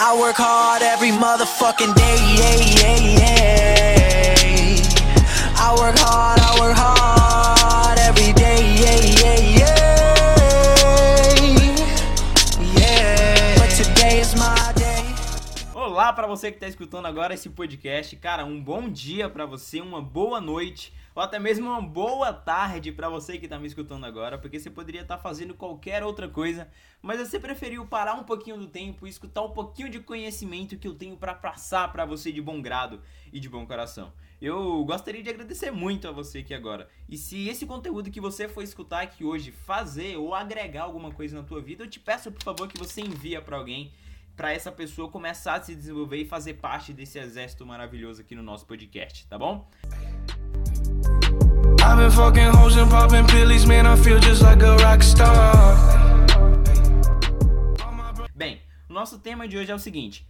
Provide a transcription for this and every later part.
I work hard every motherfucking day, yeah, yeah, yeah. I work hard, I work hard Para você que tá escutando agora esse podcast, cara, um bom dia para você, uma boa noite ou até mesmo uma boa tarde para você que tá me escutando agora, porque você poderia estar fazendo qualquer outra coisa, mas você preferiu parar um pouquinho do tempo e escutar um pouquinho de conhecimento que eu tenho para passar para você de bom grado e de bom coração. Eu gostaria de agradecer muito a você aqui agora. E se esse conteúdo que você for escutar aqui hoje fazer ou agregar alguma coisa na tua vida, eu te peço por favor que você envia para alguém para essa pessoa começar a se desenvolver e fazer parte desse exército maravilhoso aqui no nosso podcast, tá bom? Bem, nosso tema de hoje é o seguinte: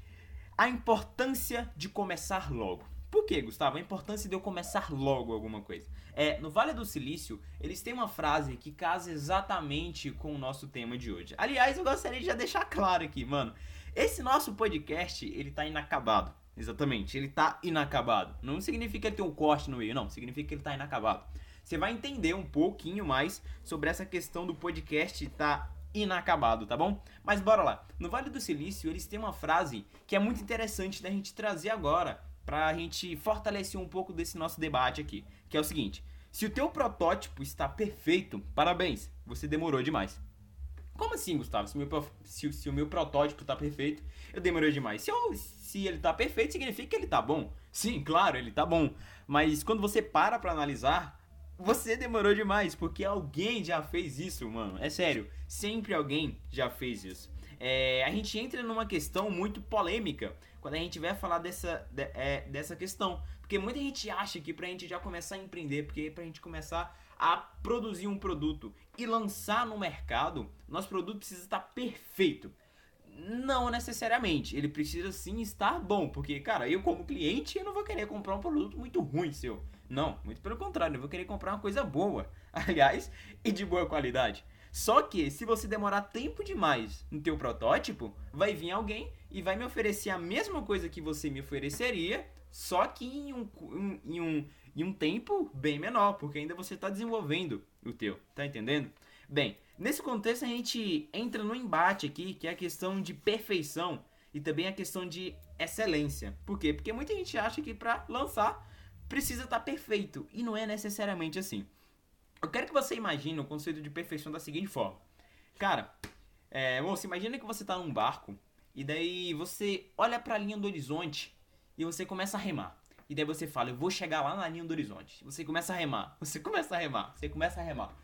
a importância de começar logo. Por que, Gustavo? A importância de eu começar logo alguma coisa. É, no Vale do Silício, eles têm uma frase que casa exatamente com o nosso tema de hoje. Aliás, eu gostaria de já deixar claro aqui, mano. Esse nosso podcast, ele tá inacabado. Exatamente, ele tá inacabado. Não significa ter um corte no meio, não. Significa que ele tá inacabado. Você vai entender um pouquinho mais sobre essa questão do podcast tá inacabado, tá bom? Mas bora lá. No Vale do Silício, eles têm uma frase que é muito interessante da gente trazer agora pra gente fortalecer um pouco desse nosso debate aqui, que é o seguinte: se o teu protótipo está perfeito, parabéns, você demorou demais. Como assim, Gustavo? Se, meu, pro- se- se o meu protótipo tá perfeito, eu demorei demais. Se, eu- se ele tá perfeito, significa que ele tá bom. Sim, claro, ele tá bom. Mas quando você para pra analisar, você demorou demais, porque alguém já fez isso, mano. É sério, sempre alguém já fez isso. É, a gente entra numa questão muito polêmica quando a gente vai falar dessa, de- é, dessa questão. Porque muita gente acha que pra gente já começar a empreender, porque pra gente começar a produzir um produto e lançar no mercado, nosso produto precisa estar perfeito. Não necessariamente, ele precisa sim estar bom, porque, cara, eu como cliente, eu não vou querer comprar um produto muito ruim seu. Não, muito pelo contrário, eu vou querer comprar uma coisa boa, aliás, e de boa qualidade. Só que se você demorar tempo demais no teu protótipo, vai vir alguém e vai me oferecer a mesma coisa que você me ofereceria, só que em um, em- em um, em um tempo bem menor, porque ainda você está desenvolvendo o teu, tá entendendo? Bem, nesse contexto a gente entra no embate aqui, que é a questão de perfeição e também a questão de excelência. Por quê? Porque muita gente acha que para lançar precisa estar perfeito e não é necessariamente assim. Eu quero que você imagine o conceito de perfeição da seguinte forma. Cara, é, imagina que você tá num barco e daí você olha pra linha do horizonte e você começa a remar. E daí você fala, eu vou chegar lá na linha do horizonte. Você começa a remar, você começa a remar, você começa a remar.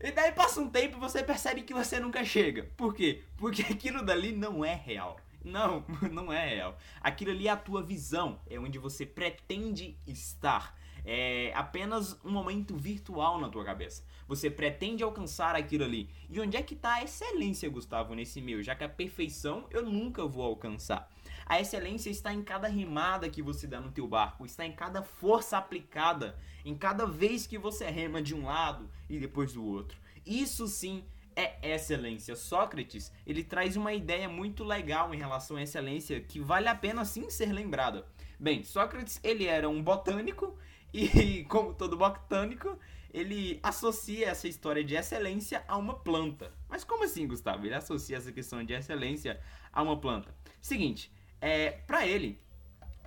E daí passa um tempo e você percebe que você nunca chega. Por quê? Porque aquilo dali não é real. Não, não é real. Aquilo ali é a tua visão, é onde você pretende estar. É apenas um momento virtual na tua cabeça. Você pretende alcançar aquilo ali. E onde é que está a excelência, Gustavo, nesse meio? Já que a perfeição eu nunca vou alcançar. A excelência está em cada remada que você dá no teu barco, está em cada força aplicada, em cada vez que você rema de um lado e depois do outro. Isso sim é excelência. Sócrates, ele traz uma ideia muito legal em relação à excelência que vale a pena sim ser lembrada. Bem, Sócrates, ele era um botânico e como todo botânico, ele associa essa história de excelência a uma planta. Mas como assim, Gustavo? Ele associa essa questão de excelência a uma planta. Seguinte, é, para ele,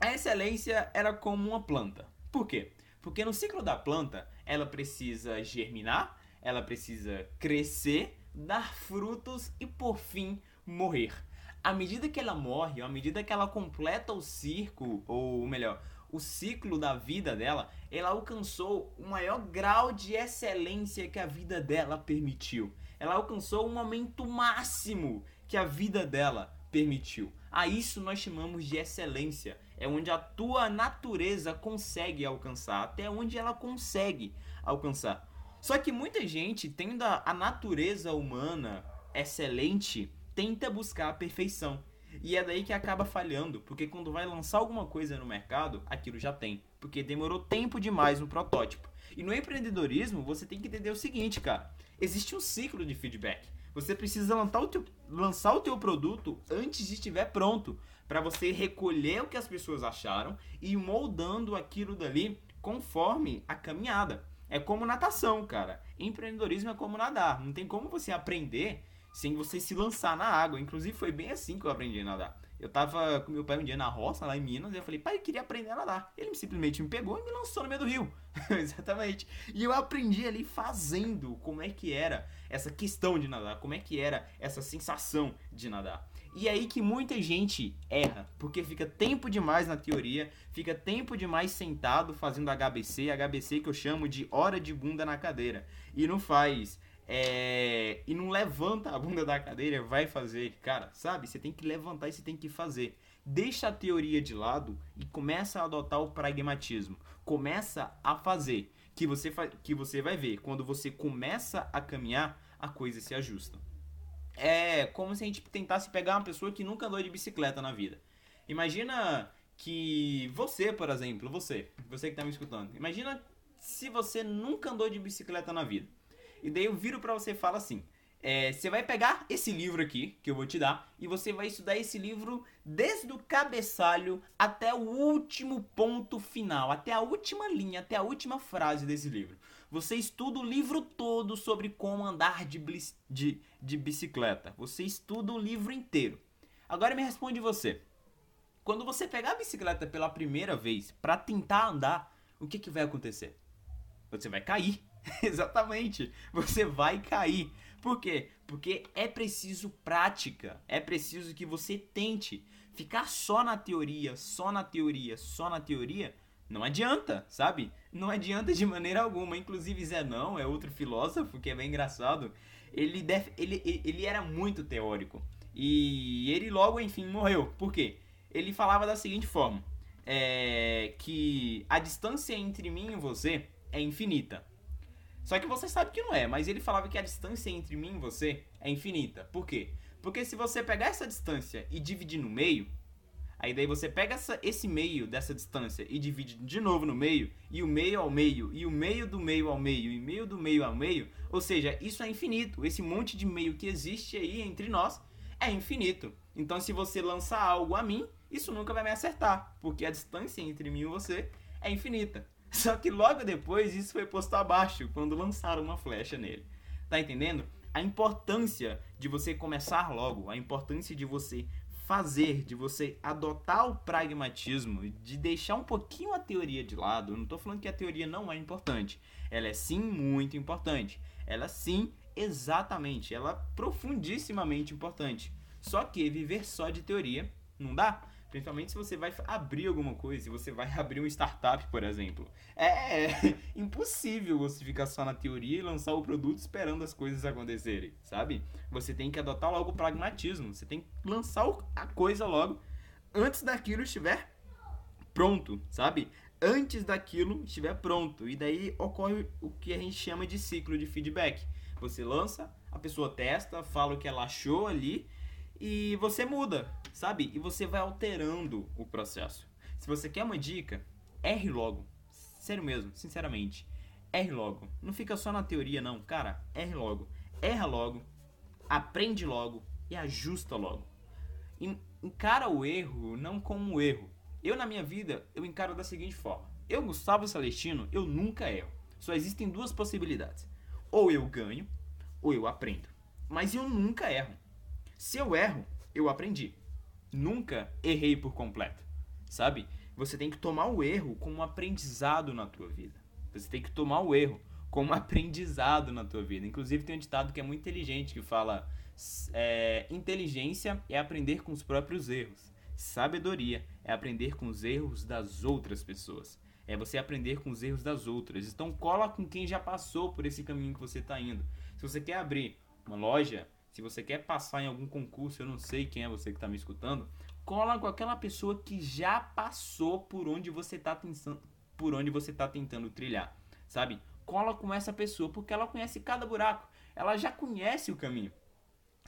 a excelência era como uma planta. Por quê? Porque no ciclo da planta, ela precisa germinar, ela precisa crescer, dar frutos e por fim morrer. À medida que ela morre, à medida que ela completa o ciclo, ou melhor, o ciclo da vida dela, ela alcançou o maior grau de excelência que a vida dela permitiu. Ela alcançou o momento máximo que a vida dela permitiu. A isso nós chamamos de excelência. É onde a tua natureza consegue alcançar, até onde ela consegue alcançar. Só que muita gente, tendo a natureza humana excelente, tenta buscar a perfeição. E é daí que acaba falhando, porque quando vai lançar alguma coisa no mercado, aquilo já tem. Porque demorou tempo demais no protótipo. E no empreendedorismo, você tem que entender o seguinte, cara. Existe um ciclo de feedback. Você precisa lançar o teu, lançar o teu produto antes de estiver pronto, para você recolher o que as pessoas acharam e moldando aquilo dali conforme a caminhada. É como natação, cara. Empreendedorismo é como nadar. Não tem como você aprender sem você se lançar na água. Inclusive foi bem assim que eu aprendi a nadar. Eu tava com meu pai um dia na roça, lá em Minas, e eu falei, pai, eu queria aprender a nadar. Ele simplesmente me pegou e me lançou no meio do rio. Exatamente. E eu aprendi ali fazendo como é que era essa questão de nadar, como é que era essa sensação de nadar. E é aí que muita gente erra, porque fica tempo demais na teoria, fica tempo demais sentado fazendo HBC, HBC que eu chamo de hora de bunda na cadeira, e não faz é, e não levanta a bunda da cadeira, vai fazer. Cara, sabe? Você tem que levantar e você tem que fazer. Deixa a teoria de lado e começa a adotar o pragmatismo. Começa a fazer. Que você, que você vai ver. Quando você começa a caminhar, a coisa se ajusta. É como se a gente tentasse pegar uma pessoa que nunca andou de bicicleta na vida. Imagina que você, por exemplo, você, você que está me escutando, imagina se você nunca andou de bicicleta na vida. E daí eu viro para você e falo assim: é, você vai pegar esse livro aqui, que eu vou te dar, e você vai estudar esse livro desde o cabeçalho até o último ponto final, até a última linha, até a última frase desse livro. Você estuda o livro todo sobre como andar de, de, de bicicleta. Você estuda o livro inteiro. Agora me responde você. Quando você pegar a bicicleta pela primeira vez para tentar andar, o que, que vai acontecer? Você vai cair. Exatamente. Você vai cair. Por quê? Porque é preciso prática. É preciso que você tente. Ficar só na teoria, só na teoria, só na teoria, não adianta, sabe? Não adianta de maneira alguma. Inclusive, Zé não é outro filósofo que é bem engraçado. Ele, def... ele, ele era muito teórico. E ele logo, enfim, morreu. Por quê? Ele falava da seguinte forma: é... que a distância entre mim e você é infinita. Só que você sabe que não é, mas ele falava que a distância entre mim e você é infinita. Por quê? Porque se você pegar essa distância e dividir no meio, aí daí você pega essa, esse meio dessa distância e divide de novo no meio, e o meio ao meio, e o meio do meio ao meio, e meio do meio ao meio, ou seja, isso é infinito. Esse monte de meio que existe aí entre nós é infinito. Então se você lançar algo a mim, isso nunca vai me acertar, porque a distância entre mim e você é infinita. Só que logo depois isso foi posto abaixo, quando lançaram uma flecha nele. Tá entendendo? A importância de você começar logo, a importância de você fazer, de você adotar o pragmatismo, de deixar um pouquinho a teoria de lado. Eu não estou falando que a teoria não é importante. Ela é sim muito importante. Ela sim, exatamente, ela é profundissimamente importante. Só que viver só de teoria não dá. Principalmente se você vai abrir alguma coisa, se você vai abrir uma startup, por exemplo. É, é impossível você ficar só na teoria e lançar o produto esperando as coisas acontecerem, sabe? Você tem que adotar logo o pragmatismo. Você tem que lançar a coisa logo antes daquilo estiver pronto, sabe? Antes daquilo estiver pronto. E daí ocorre o que a gente chama de ciclo de feedback. Você lança, a pessoa testa, fala o que ela achou ali e você muda, sabe? E você vai alterando o processo. Se você quer uma dica, erre logo. Sério mesmo, sinceramente. Erre logo. Não fica só na teoria, não. Cara, erre logo. Erra logo, aprende logo e ajusta logo. Encara o erro não como um erro. Eu, na minha vida, eu encaro da seguinte forma. Eu, Gustavo Celestino, eu nunca erro. Só existem duas possibilidades. Ou eu ganho, ou eu aprendo. Mas eu nunca erro. Se eu erro, eu aprendi. Nunca errei por completo, sabe? Você tem que tomar o erro como um aprendizado na tua vida. Você tem que tomar o erro como um aprendizado na tua vida. Inclusive tem um ditado que é muito inteligente que fala é, inteligência é aprender com os próprios erros. Sabedoria é aprender com os erros das outras pessoas. É você aprender com os erros das outras. Então cola com quem já passou por esse caminho que você está indo. Se você quer abrir uma loja, se você quer passar em algum concurso, eu não sei quem é você que está me escutando, cola com aquela pessoa que já passou por onde você está tentando, por onde você tá tentando trilhar, sabe? Cola com essa pessoa porque ela conhece cada buraco, ela já conhece o caminho,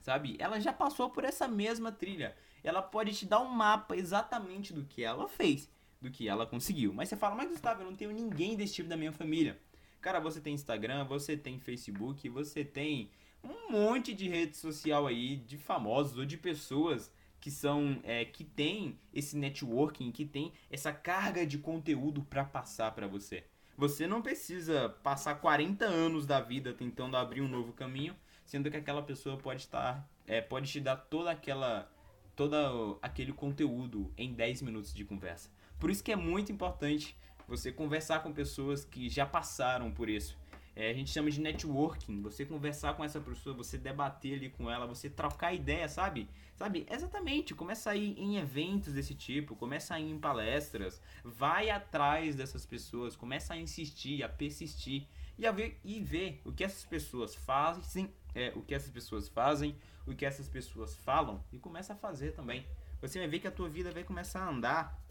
sabe? Ela já passou por essa mesma trilha. Ela pode te dar um mapa exatamente do que ela fez, do que ela conseguiu. Mas você fala, mas Gustavo, eu não tenho ninguém desse tipo da minha família. Cara, você tem Instagram, você tem Facebook, você tem um monte de rede social aí de famosos ou de pessoas que são é, que tem esse networking, que tem essa carga de conteúdo para passar para você. Você não precisa passar 40 anos da vida tentando abrir um novo caminho, sendo que aquela pessoa pode estar é, pode te dar toda aquela todo aquele conteúdo em 10 minutos de conversa. Por isso que é muito importante você conversar com pessoas que já passaram por isso. É, a gente chama de networking. Você conversar com essa pessoa, você debater ali com ela, você trocar ideia, sabe? Sabe? Exatamente. Começa a ir em eventos desse tipo, começa a ir em palestras, vai atrás dessas pessoas, começa a insistir, a persistir e a ver e ver o que essas pessoas fazem, é, o que essas pessoas fazem, o que essas pessoas falam e começa a fazer também. Você vai ver que a tua vida vai começar a andar,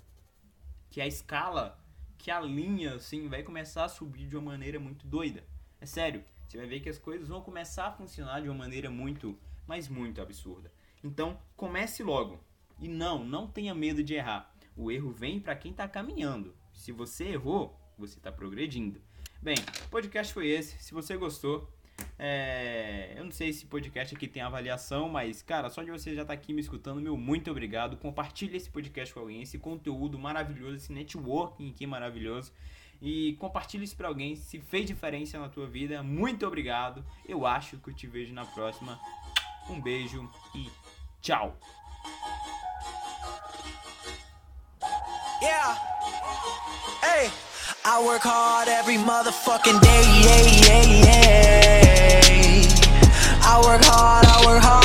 que a escala, que a linha assim vai começar a subir de uma maneira muito doida. É sério, você vai ver que as coisas vão começar a funcionar de uma maneira muito, mas muito absurda. Então, comece logo. E não, não tenha medo de errar. O erro vem para quem está caminhando. Se você errou, você está progredindo. Bem, o podcast foi esse. Se você gostou, é... eu não sei se podcast aqui tem avaliação, mas cara, só de você já estar tá aqui me escutando, meu muito obrigado. Compartilhe esse podcast com alguém, esse conteúdo maravilhoso, esse networking aqui maravilhoso e compartilhe isso para alguém. Se fez diferença na tua vida, muito obrigado. Eu acho que eu te vejo na próxima. Um beijo e tchau. Yeah. Hey, I work hard every motherfucking day. Yeah, yeah, yeah. I work hard.